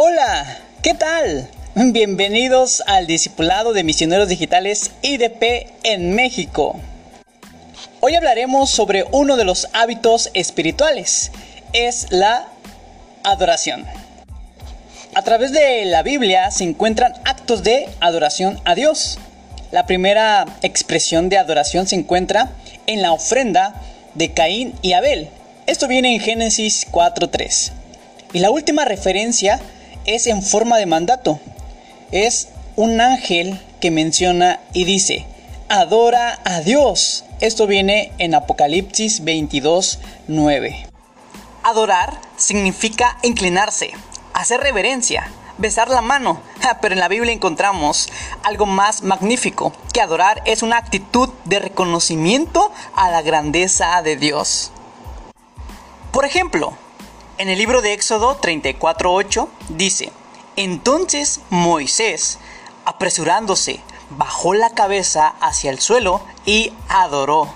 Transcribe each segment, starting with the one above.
Hola, ¿qué tal? Bienvenidos al Discipulado de Misioneros Digitales IDP en México. Hoy hablaremos sobre uno de los hábitos espirituales, es la adoración. A través de la Biblia se encuentran actos de adoración a Dios. La primera expresión de adoración se encuentra en la ofrenda de Caín y Abel. Esto viene en Génesis 4.3. Y la última referencia es en forma de mandato. Es un ángel que menciona y dice, adora a Dios. Esto viene en Apocalipsis 22.9. Adorar significa inclinarse, hacer reverencia, besar la mano. Pero en la Biblia encontramos algo más magnífico, que adorar es una actitud de reconocimiento a la grandeza de Dios. Por ejemplo, en el libro de Éxodo 34.8 dice, entonces Moisés, apresurándose, bajó la cabeza hacia el suelo y adoró.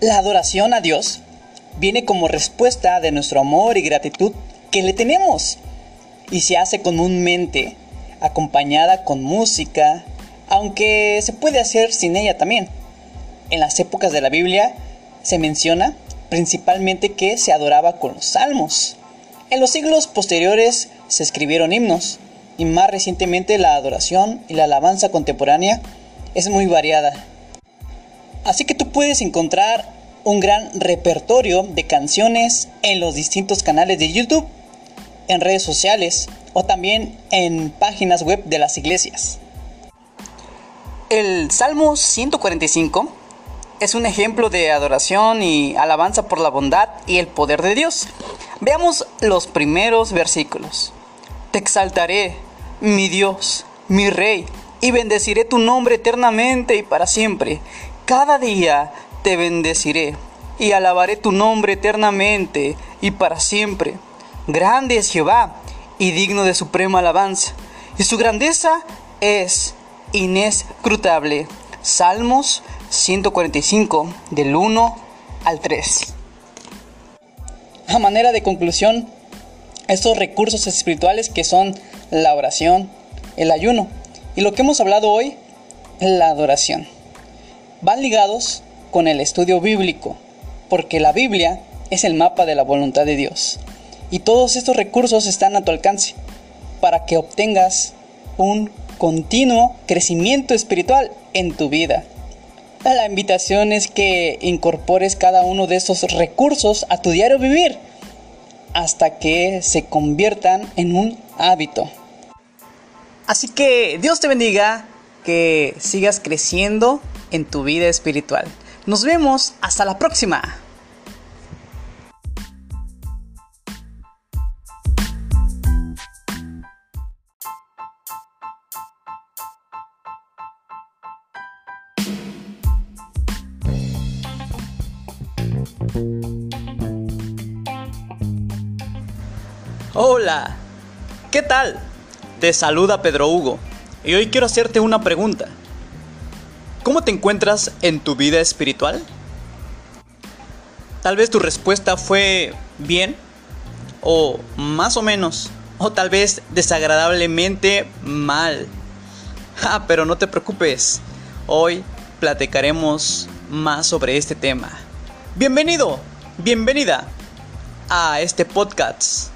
La adoración a Dios viene como respuesta de nuestro amor y gratitud que le tenemos y se hace comúnmente acompañada con música, aunque se puede hacer sin ella también. En las épocas de la Biblia se menciona principalmente que se adoraba con los salmos. En los siglos posteriores se escribieron himnos y más recientemente la adoración y la alabanza contemporánea es muy variada. Así que tú puedes encontrar un gran repertorio de canciones en los distintos canales de YouTube en redes sociales o también en páginas web de las iglesias. El Salmo 145 es un ejemplo de adoración y alabanza por la bondad y el poder de Dios. Veamos los primeros versículos. Te exaltaré, mi Dios, mi Rey, y bendeciré tu nombre eternamente y para siempre. Cada día te bendeciré y alabaré tu nombre eternamente y para siempre. Grande es Jehová y digno de suprema alabanza, y su grandeza es inescrutable. Salmos 145 del 1 al 3. A manera de conclusión, estos recursos espirituales que son la oración, el ayuno y lo que hemos hablado hoy, la adoración, van ligados con el estudio bíblico, porque la Biblia es el mapa de la voluntad de Dios. Y todos estos recursos están a tu alcance para que obtengas un continuo crecimiento espiritual en tu vida. La invitación es que incorpores cada uno de estos recursos a tu diario vivir hasta que se conviertan en un hábito. Así que Dios te bendiga, que sigas creciendo en tu vida espiritual. Nos vemos hasta la próxima. Hola, ¿qué tal? Te saluda Pedro Hugo y hoy quiero hacerte una pregunta. ¿Cómo te encuentras en tu vida espiritual? Tal vez tu respuesta fue bien o más o menos o tal vez desagradablemente mal. Ah, pero no te preocupes. Hoy platicaremos más sobre este tema. Bienvenido, bienvenida a este podcast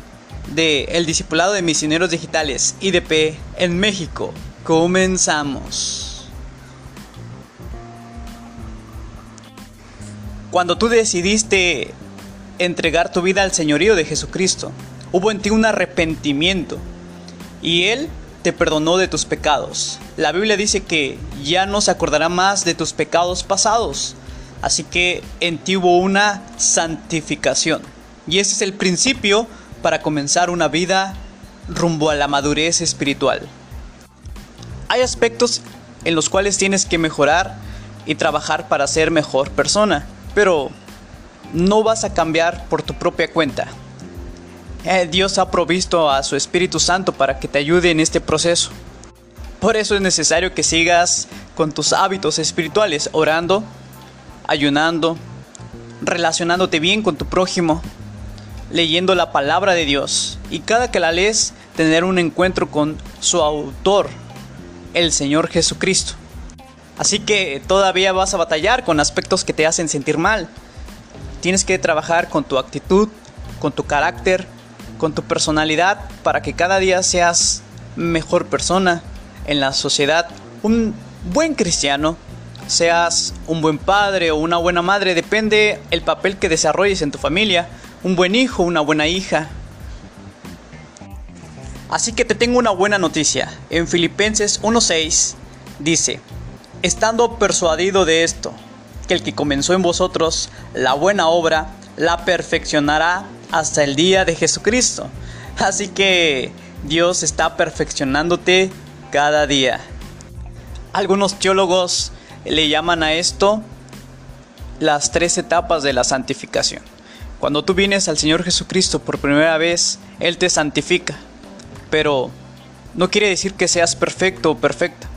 de El Discipulado de Misioneros Digitales IDP en México. Comenzamos. Cuando tú decidiste entregar tu vida al señorío de Jesucristo, hubo en ti un arrepentimiento y Él te perdonó de tus pecados. La Biblia dice que ya no se acordará más de tus pecados pasados, así que en ti hubo una santificación. Y ese es el principio para comenzar una vida rumbo a la madurez espiritual. Hay aspectos en los cuales tienes que mejorar y trabajar para ser mejor persona, pero no vas a cambiar por tu propia cuenta. Eh, Dios ha provisto a su Espíritu Santo para que te ayude en este proceso. Por eso es necesario que sigas con tus hábitos espirituales, orando, ayunando, relacionándote bien con tu prójimo, leyendo la palabra de Dios y cada que la lees tener un encuentro con su autor, el Señor Jesucristo. Así que todavía vas a batallar con aspectos que te hacen sentir mal. Tienes que trabajar con tu actitud, con tu carácter, con tu personalidad para que cada día seas mejor persona en la sociedad, un buen cristiano, seas un buen padre o una buena madre, depende el papel que desarrolles en tu familia, un buen hijo, una buena hija. Así que te tengo una buena noticia. En Filipenses 1:6 dice, estando persuadido de esto, que el que comenzó en vosotros la buena obra, la perfeccionará hasta el día de Jesucristo. Así que Dios está perfeccionándote cada día. Algunos teólogos le llaman a esto las tres etapas de la santificación. Cuando tú vienes al Señor Jesucristo por primera vez, Él te santifica. Pero no quiere decir que seas perfecto o perfecta.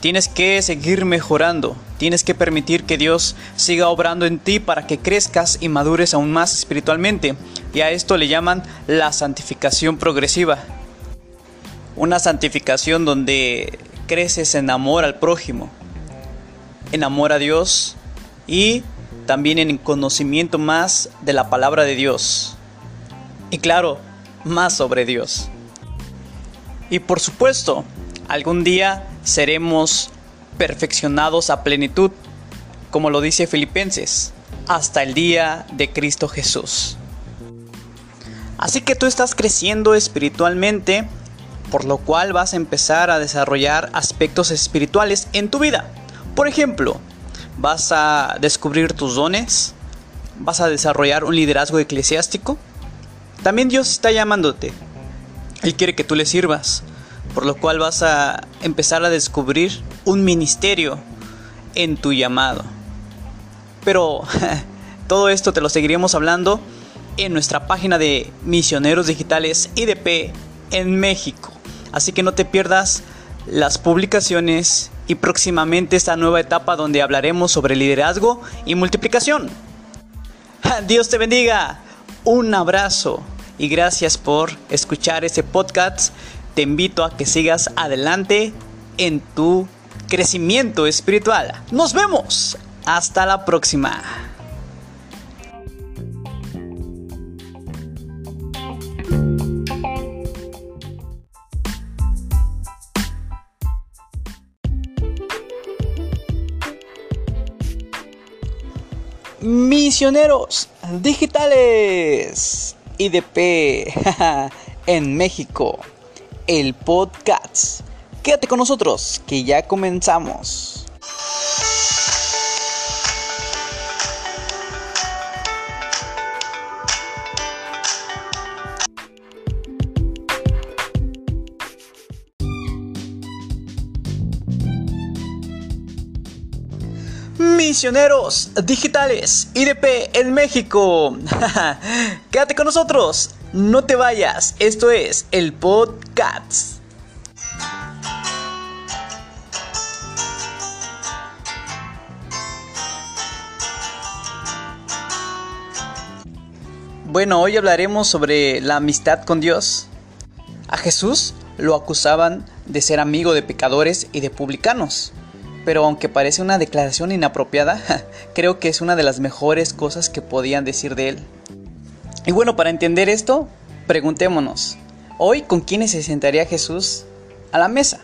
Tienes que seguir mejorando. Tienes que permitir que Dios siga obrando en ti para que crezcas y madures aún más espiritualmente. Y a esto le llaman la santificación progresiva. Una santificación donde creces en amor al prójimo, en amor a Dios y también en conocimiento más de la palabra de Dios. Y claro, más sobre Dios. Y por supuesto, algún día seremos perfeccionados a plenitud, como lo dice Filipenses, hasta el día de Cristo Jesús. Así que tú estás creciendo espiritualmente, por lo cual vas a empezar a desarrollar aspectos espirituales en tu vida. Por ejemplo, vas a descubrir tus dones, vas a desarrollar un liderazgo eclesiástico. También Dios está llamándote. Él quiere que tú le sirvas, por lo cual vas a empezar a descubrir un ministerio en tu llamado. Pero todo esto te lo seguiremos hablando en nuestra página de Misioneros Digitales IDP en México. Así que no te pierdas las publicaciones y próximamente esta nueva etapa donde hablaremos sobre liderazgo y multiplicación. Dios te bendiga. Un abrazo y gracias por escuchar este podcast. Te invito a que sigas adelante en tu crecimiento espiritual. Nos vemos. Hasta la próxima. Misioneros Digitales IDP en México, el podcast. Quédate con nosotros, que ya comenzamos. Misioneros Digitales IDP en México. Quédate con nosotros, no te vayas. Esto es el podcast. Bueno, hoy hablaremos sobre la amistad con Dios. A Jesús lo acusaban de ser amigo de pecadores y de publicanos pero aunque parece una declaración inapropiada, creo que es una de las mejores cosas que podían decir de él. Y bueno, para entender esto, preguntémonos, hoy con quiénes se sentaría Jesús a la mesa.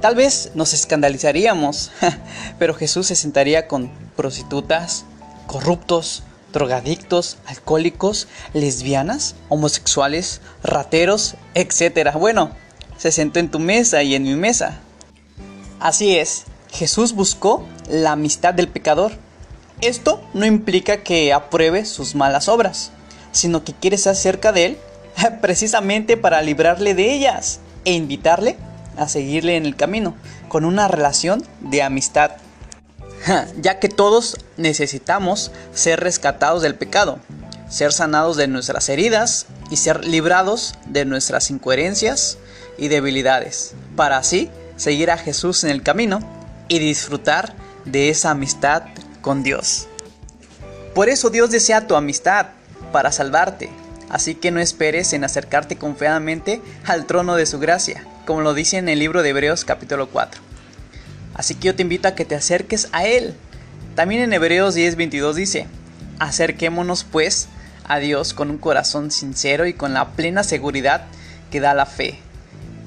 Tal vez nos escandalizaríamos, pero Jesús se sentaría con prostitutas, corruptos, drogadictos, alcohólicos, lesbianas, homosexuales, rateros, etc. Bueno, se sentó en tu mesa y en mi mesa. Así es, Jesús buscó la amistad del pecador. Esto no implica que apruebe sus malas obras, sino que quiere estar cerca de él precisamente para librarle de ellas e invitarle a seguirle en el camino, con una relación de amistad. Ya que todos necesitamos ser rescatados del pecado, ser sanados de nuestras heridas y ser librados de nuestras incoherencias y debilidades, para así seguir a Jesús en el camino y disfrutar de esa amistad con Dios. Por eso Dios desea tu amistad para salvarte, así que no esperes en acercarte confiadamente al trono de su gracia, como lo dice en el libro de Hebreos capítulo 4. Así que yo te invito a que te acerques a Él. También en Hebreos 10:22 dice, acerquémonos pues a Dios con un corazón sincero y con la plena seguridad que da la fe,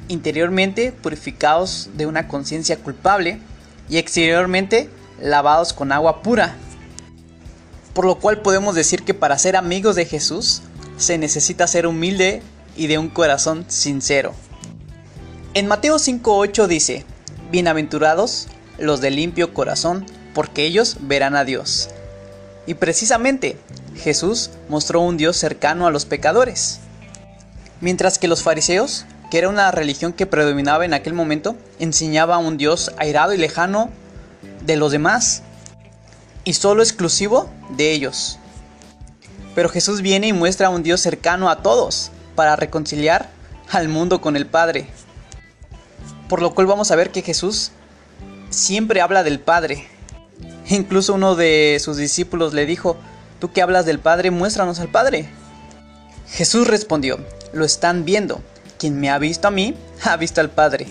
interiormente purificados de una conciencia culpable y exteriormente lavados con agua pura. Por lo cual podemos decir que para ser amigos de Jesús se necesita ser humilde y de un corazón sincero. En Mateo 5.8 dice, Bienaventurados los de limpio corazón, porque ellos verán a Dios. Y precisamente Jesús mostró un Dios cercano a los pecadores. Mientras que los fariseos, que era una religión que predominaba en aquel momento, enseñaba a un Dios airado y lejano de los demás y solo exclusivo de ellos. Pero Jesús viene y muestra a un Dios cercano a todos para reconciliar al mundo con el Padre. Por lo cual vamos a ver que Jesús siempre habla del Padre. Incluso uno de sus discípulos le dijo, tú que hablas del Padre, muéstranos al Padre. Jesús respondió, lo están viendo. Quien me ha visto a mí, ha visto al Padre.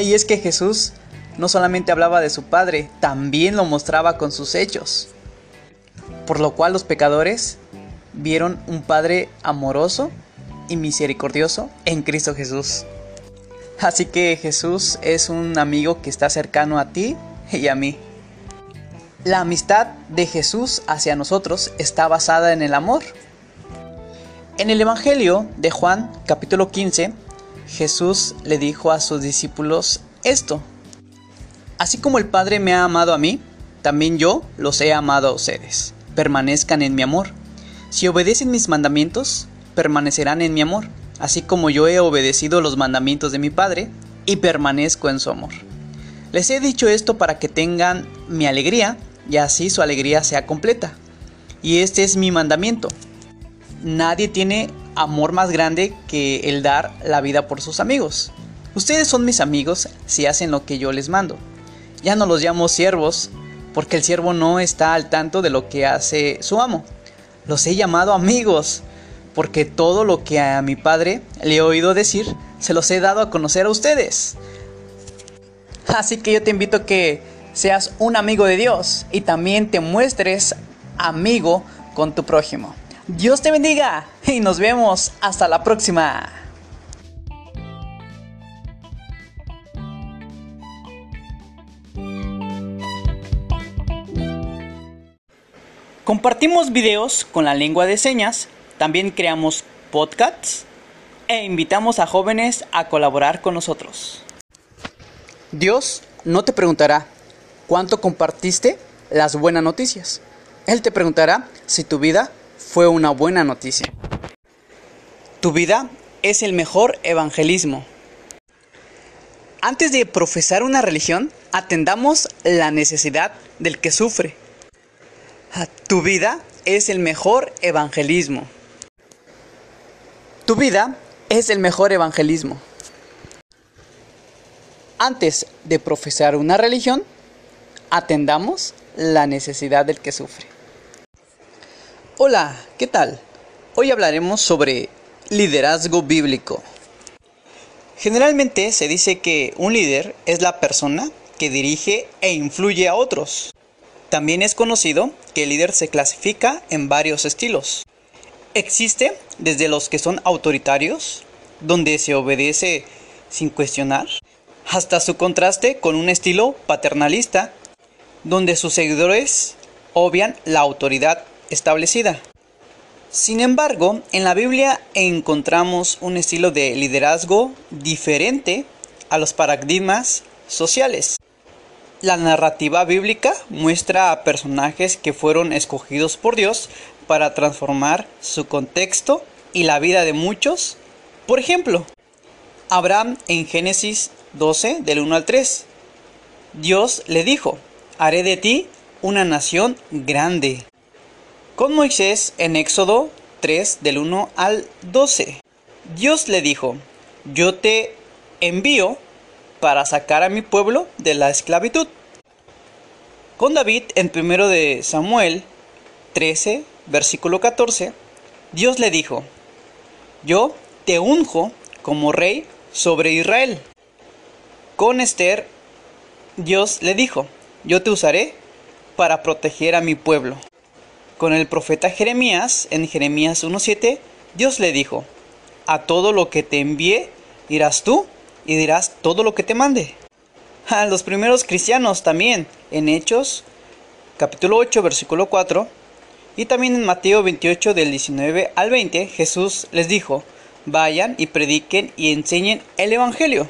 Y es que Jesús no solamente hablaba de su Padre, también lo mostraba con sus hechos. Por lo cual los pecadores vieron un Padre amoroso y misericordioso en Cristo Jesús. Así que Jesús es un amigo que está cercano a ti y a mí. La amistad de Jesús hacia nosotros está basada en el amor. En el Evangelio de Juan capítulo 15, Jesús le dijo a sus discípulos esto. Así como el Padre me ha amado a mí, también yo los he amado a ustedes. Permanezcan en mi amor. Si obedecen mis mandamientos, permanecerán en mi amor, así como yo he obedecido los mandamientos de mi Padre y permanezco en su amor. Les he dicho esto para que tengan mi alegría y así su alegría sea completa. Y este es mi mandamiento. Nadie tiene amor más grande que el dar la vida por sus amigos. Ustedes son mis amigos si hacen lo que yo les mando. Ya no los llamo siervos, porque el siervo no está al tanto de lo que hace su amo. Los he llamado amigos, porque todo lo que a mi padre le he oído decir, se los he dado a conocer a ustedes. Así que yo te invito a que seas un amigo de Dios y también te muestres amigo con tu prójimo. Dios te bendiga y nos vemos hasta la próxima. Compartimos videos con la lengua de señas, también creamos podcasts e invitamos a jóvenes a colaborar con nosotros. Dios no te preguntará cuánto compartiste las buenas noticias. Él te preguntará si tu vida fue una buena noticia. Tu vida es el mejor evangelismo. Antes de profesar una religión, atendamos la necesidad del que sufre. Tu vida es el mejor evangelismo. Tu vida es el mejor evangelismo. Antes de profesar una religión, atendamos la necesidad del que sufre. Hola, ¿qué tal? Hoy hablaremos sobre liderazgo bíblico. Generalmente se dice que un líder es la persona que dirige e influye a otros. También es conocido que el líder se clasifica en varios estilos. Existe desde los que son autoritarios, donde se obedece sin cuestionar, hasta su contraste con un estilo paternalista, donde sus seguidores obvian la autoridad establecida. Sin embargo, en la Biblia encontramos un estilo de liderazgo diferente a los paradigmas sociales. La narrativa bíblica muestra a personajes que fueron escogidos por Dios para transformar su contexto y la vida de muchos. Por ejemplo, Abraham en Génesis 12 del 1 al 3. Dios le dijo, haré de ti una nación grande. Con Moisés en Éxodo 3 del 1 al 12. Dios le dijo, yo te envío para sacar a mi pueblo de la esclavitud. Con David en primero de Samuel 13, versículo 14, Dios le dijo, yo te unjo como rey sobre Israel. Con Esther, Dios le dijo, yo te usaré para proteger a mi pueblo. Con el profeta Jeremías, en Jeremías 1.7, Dios le dijo, a todo lo que te envíe irás tú y dirás todo lo que te mande. A los primeros cristianos también, en Hechos, capítulo 8, versículo 4, y también en Mateo 28 del 19 al 20, Jesús les dijo, vayan y prediquen y enseñen el Evangelio.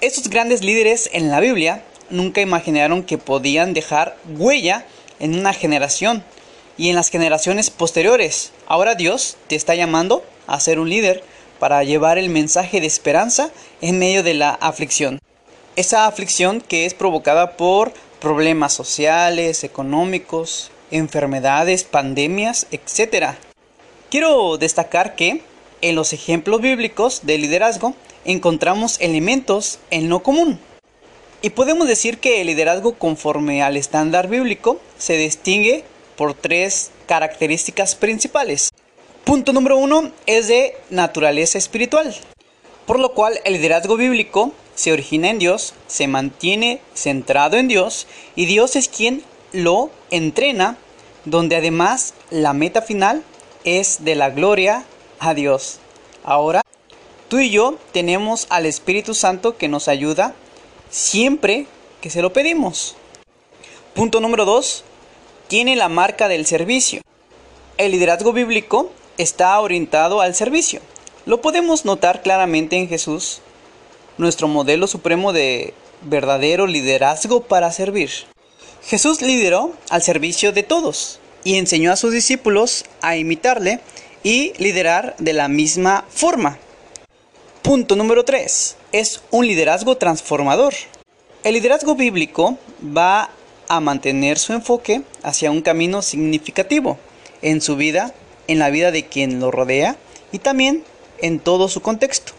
Estos grandes líderes en la Biblia nunca imaginaron que podían dejar huella en una generación y en las generaciones posteriores. Ahora Dios te está llamando a ser un líder para llevar el mensaje de esperanza en medio de la aflicción. Esa aflicción que es provocada por problemas sociales, económicos, enfermedades, pandemias, etc. Quiero destacar que en los ejemplos bíblicos de liderazgo encontramos elementos en lo común. Y podemos decir que el liderazgo conforme al estándar bíblico se distingue por tres características principales. Punto número uno es de naturaleza espiritual, por lo cual el liderazgo bíblico se origina en Dios, se mantiene centrado en Dios y Dios es quien lo entrena, donde además la meta final es de la gloria a Dios. Ahora, tú y yo tenemos al Espíritu Santo que nos ayuda siempre que se lo pedimos. Punto número 2. Tiene la marca del servicio. El liderazgo bíblico está orientado al servicio. Lo podemos notar claramente en Jesús, nuestro modelo supremo de verdadero liderazgo para servir. Jesús lideró al servicio de todos y enseñó a sus discípulos a imitarle y liderar de la misma forma. Punto número 3. Es un liderazgo transformador. El liderazgo bíblico va a mantener su enfoque hacia un camino significativo en su vida, en la vida de quien lo rodea y también en todo su contexto.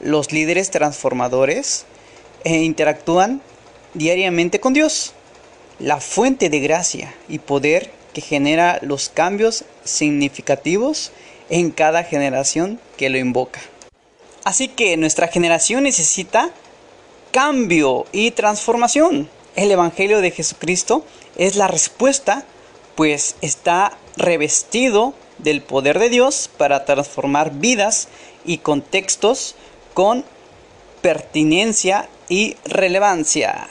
Los líderes transformadores eh, interactúan diariamente con Dios, la fuente de gracia y poder que genera los cambios significativos en cada generación que lo invoca. Así que nuestra generación necesita cambio y transformación. El Evangelio de Jesucristo es la respuesta, pues está revestido del poder de Dios para transformar vidas y contextos con pertinencia y relevancia.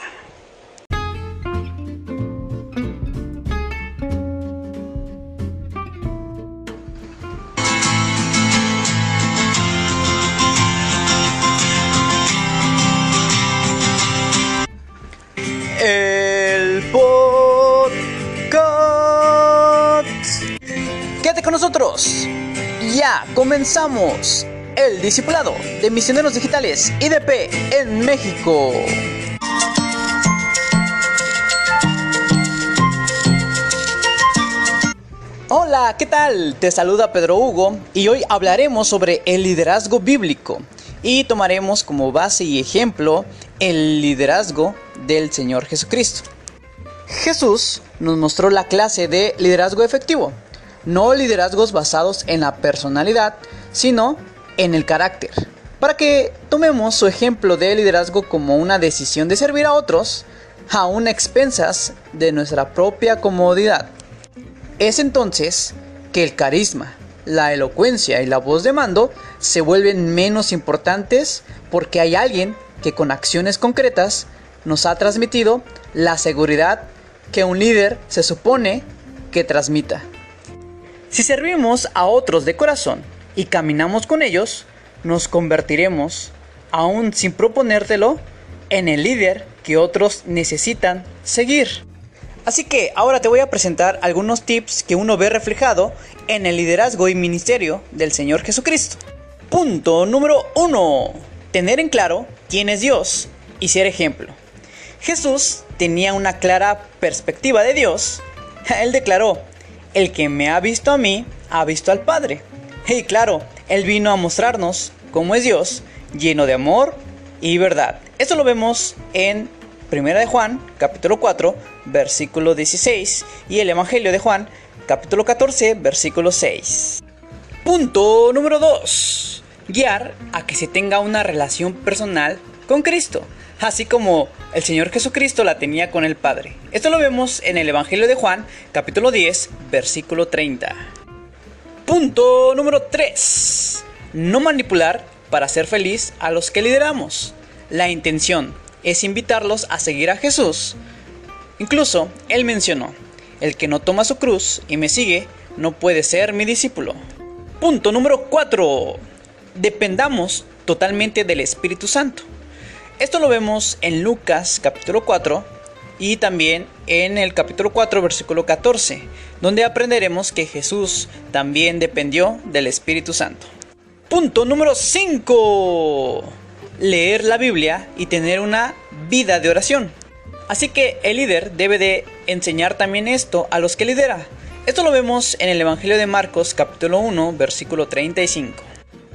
Ya comenzamos el discipulado de misioneros digitales IDP en México. Hola, ¿qué tal? Te saluda Pedro Hugo y hoy hablaremos sobre el liderazgo bíblico y tomaremos como base y ejemplo el liderazgo del Señor Jesucristo. Jesús nos mostró la clase de liderazgo efectivo, no liderazgos basados en la personalidad, sino en el carácter. Para que tomemos su ejemplo de liderazgo como una decisión de servir a otros, aún a expensas de nuestra propia comodidad. Es entonces que el carisma, la elocuencia y la voz de mando se vuelven menos importantes porque hay alguien que con acciones concretas nos ha transmitido la seguridad que un líder se supone que transmita. Si servimos a otros de corazón y caminamos con ellos, nos convertiremos, aún sin proponértelo, en el líder que otros necesitan seguir. Así que ahora te voy a presentar algunos tips que uno ve reflejado en el liderazgo y ministerio del Señor Jesucristo. Punto número 1. Tener en claro quién es Dios y ser ejemplo. Jesús tenía una clara perspectiva de Dios. Él declaró, el que me ha visto a mí, ha visto al Padre. Y claro, Él vino a mostrarnos cómo es Dios, lleno de amor y verdad. Esto lo vemos en 1 de Juan, capítulo 4, versículo 16, y el Evangelio de Juan, capítulo 14, versículo 6. Punto número 2. Guiar a que se tenga una relación personal con Cristo, así como el Señor Jesucristo la tenía con el Padre. Esto lo vemos en el Evangelio de Juan, capítulo 10, versículo 30. Punto número 3. No manipular para hacer feliz a los que lideramos. La intención es invitarlos a seguir a Jesús. Incluso él mencionó, el que no toma su cruz y me sigue no puede ser mi discípulo. Punto número 4. Dependamos totalmente del Espíritu Santo. Esto lo vemos en Lucas capítulo 4 y también en el capítulo 4 versículo 14, donde aprenderemos que Jesús también dependió del Espíritu Santo. Punto número 5. Leer la Biblia y tener una vida de oración. Así que el líder debe de enseñar también esto a los que lidera. Esto lo vemos en el Evangelio de Marcos capítulo 1 versículo 35.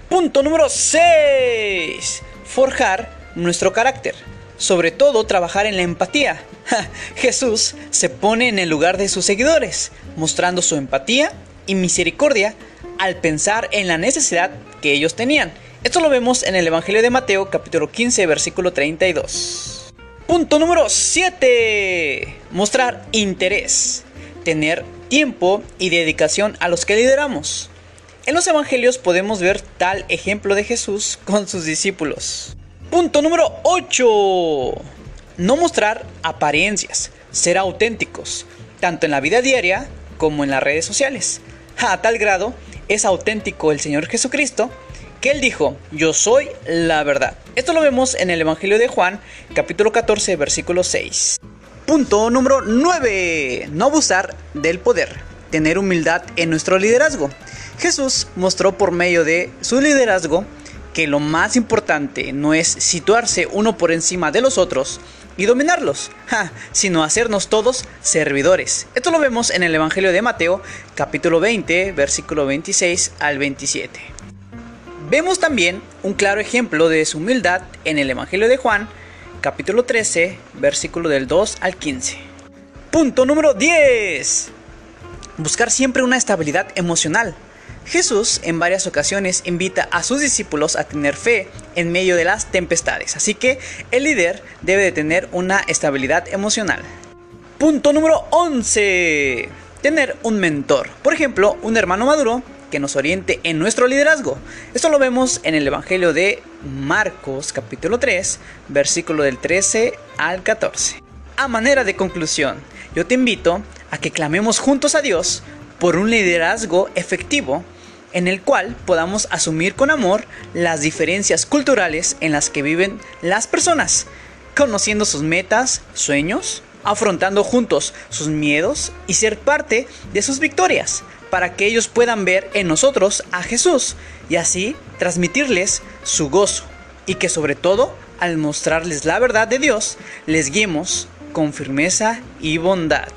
Punto número 6. Forjar nuestro carácter. Sobre todo trabajar en la empatía. Jesús se pone en el lugar de sus seguidores, mostrando su empatía y misericordia al pensar en la necesidad que ellos tenían. Esto lo vemos en el Evangelio de Mateo capítulo 15 versículo 32. Punto número 7. Mostrar interés. Tener tiempo y dedicación a los que lideramos. En los evangelios podemos ver tal ejemplo de Jesús con sus discípulos. Punto número 8. No mostrar apariencias, ser auténticos, tanto en la vida diaria como en las redes sociales. A tal grado es auténtico el Señor Jesucristo que Él dijo, yo soy la verdad. Esto lo vemos en el Evangelio de Juan, capítulo 14, versículo 6. Punto número 9. No abusar del poder. Tener humildad en nuestro liderazgo. Jesús mostró por medio de su liderazgo que lo más importante no es situarse uno por encima de los otros y dominarlos, sino hacernos todos servidores. Esto lo vemos en el Evangelio de Mateo, capítulo 20, versículo 26 al 27. Vemos también un claro ejemplo de su humildad en el Evangelio de Juan, capítulo 13, versículo del 2 al 15. Punto número 10. Buscar siempre una estabilidad emocional. Jesús en varias ocasiones invita a sus discípulos a tener fe en medio de las tempestades, así que el líder debe de tener una estabilidad emocional. Punto número 11. Tener un mentor, por ejemplo, un hermano maduro que nos oriente en nuestro liderazgo. Esto lo vemos en el Evangelio de Marcos capítulo 3, versículo del 13 al 14. A manera de conclusión, yo te invito a que clamemos juntos a Dios por un liderazgo efectivo en el cual podamos asumir con amor las diferencias culturales en las que viven las personas, conociendo sus metas, sueños, afrontando juntos sus miedos y ser parte de sus victorias, para que ellos puedan ver en nosotros a Jesús y así transmitirles su gozo y que sobre todo al mostrarles la verdad de Dios les guiemos con firmeza y bondad.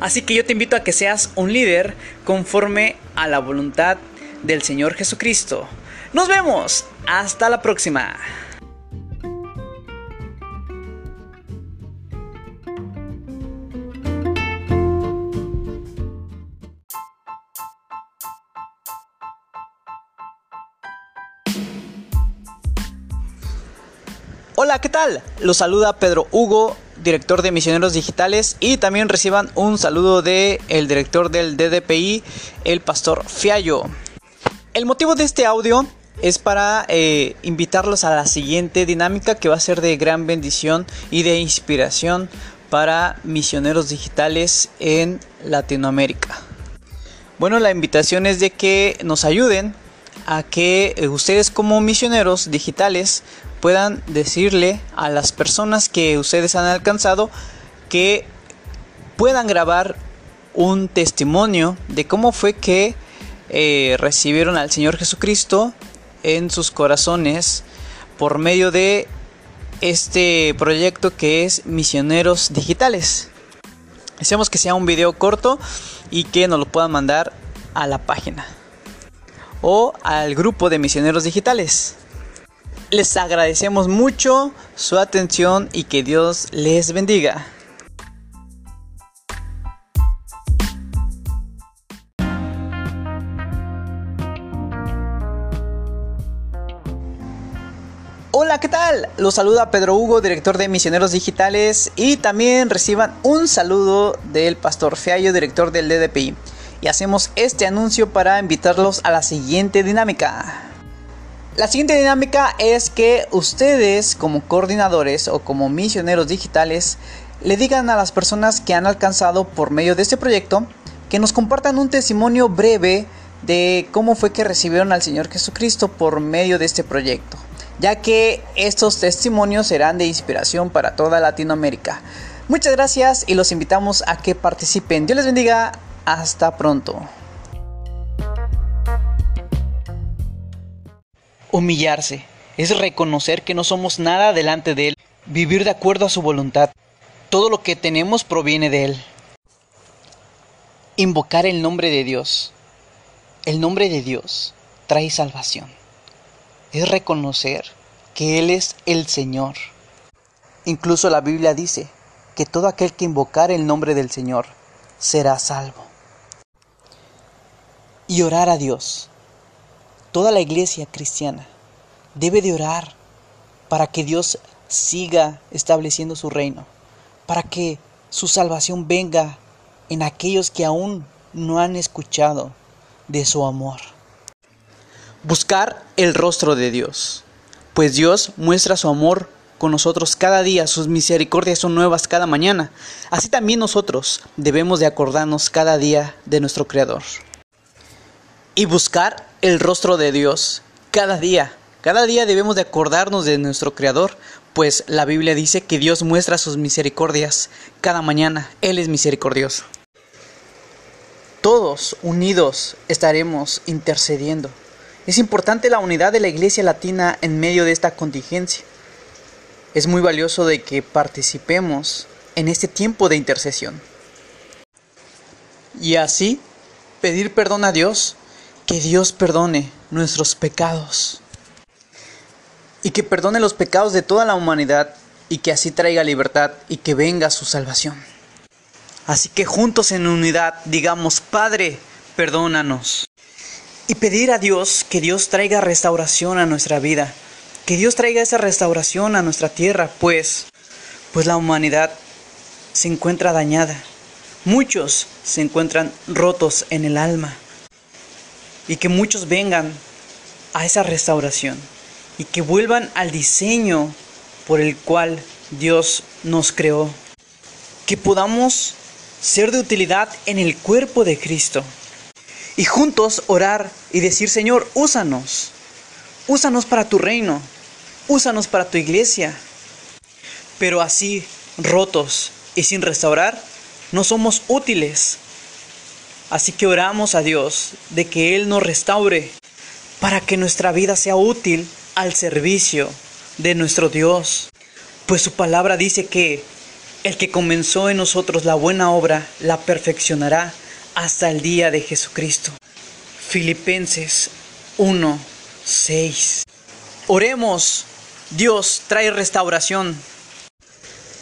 Así que yo te invito a que seas un líder conforme a la voluntad del Señor Jesucristo. Nos vemos. Hasta la próxima. Hola, ¿qué tal? Los saluda Pedro Hugo, director de Misioneros Digitales y también reciban un saludo de el director del DDPI, el pastor Fiallo. El motivo de este audio es para eh, invitarlos a la siguiente dinámica que va a ser de gran bendición y de inspiración para misioneros digitales en Latinoamérica. Bueno, la invitación es de que nos ayuden a que eh, ustedes como misioneros digitales puedan decirle a las personas que ustedes han alcanzado que puedan grabar un testimonio de cómo fue que eh, recibieron al Señor Jesucristo en sus corazones por medio de este proyecto que es Misioneros Digitales. Deseamos que sea un video corto y que nos lo puedan mandar a la página o al grupo de Misioneros Digitales. Les agradecemos mucho su atención y que Dios les bendiga. Tal? Los saluda Pedro Hugo, director de Misioneros Digitales y también reciban un saludo del Pastor Fiallo, director del DDPI. Y hacemos este anuncio para invitarlos a la siguiente dinámica. La siguiente dinámica es que ustedes como coordinadores o como misioneros digitales le digan a las personas que han alcanzado por medio de este proyecto que nos compartan un testimonio breve de cómo fue que recibieron al Señor Jesucristo por medio de este proyecto, ya que estos testimonios serán de inspiración para toda Latinoamérica. Muchas gracias y los invitamos a que participen. Dios les bendiga. Hasta pronto. Humillarse es reconocer que no somos nada delante de Él, vivir de acuerdo a su voluntad. Todo lo que tenemos proviene de Él. Invocar el nombre de Dios el nombre de Dios trae salvación. Es reconocer que Él es el Señor. Incluso la Biblia dice que todo aquel que invocar el nombre del Señor será salvo. Y orar a Dios. Toda la iglesia cristiana debe de orar para que Dios siga estableciendo su reino, para que su salvación venga en aquellos que aún no han escuchado de su amor. Buscar el rostro de Dios, pues Dios muestra su amor con nosotros cada día, sus misericordias son nuevas cada mañana. Así también nosotros debemos de acordarnos cada día de nuestro Creador. Y buscar el rostro de Dios cada día. Cada día debemos de acordarnos de nuestro Creador, pues la Biblia dice que Dios muestra sus misericordias cada mañana. Él es misericordioso. Todos unidos estaremos intercediendo. Es importante la unidad de la Iglesia Latina en medio de esta contingencia. Es muy valioso de que participemos en este tiempo de intercesión. Y así pedir perdón a Dios, que Dios perdone nuestros pecados. Y que perdone los pecados de toda la humanidad y que así traiga libertad y que venga su salvación. Así que juntos en unidad digamos, Padre, perdónanos. Y pedir a Dios que Dios traiga restauración a nuestra vida, que Dios traiga esa restauración a nuestra tierra, pues, pues la humanidad se encuentra dañada. Muchos se encuentran rotos en el alma. Y que muchos vengan a esa restauración y que vuelvan al diseño por el cual Dios nos creó. Que podamos ser de utilidad en el cuerpo de Cristo. Y juntos orar y decir, Señor, úsanos. Úsanos para tu reino. Úsanos para tu iglesia. Pero así, rotos y sin restaurar, no somos útiles. Así que oramos a Dios de que Él nos restaure para que nuestra vida sea útil al servicio de nuestro Dios. Pues su palabra dice que el que comenzó en nosotros la buena obra la perfeccionará hasta el día de Jesucristo. Filipenses 1, 6. Oremos, Dios trae restauración.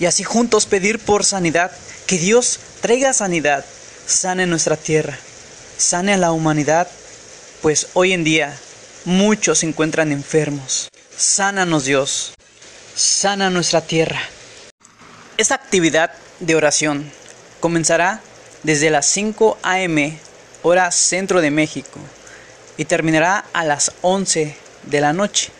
Y así juntos pedir por sanidad, que Dios traiga sanidad, sane nuestra tierra, sane a la humanidad, pues hoy en día muchos se encuentran enfermos. Sánanos Dios, sana nuestra tierra. Esta actividad de oración comenzará desde las 5 a.m. hora centro de México y terminará a las 11 de la noche.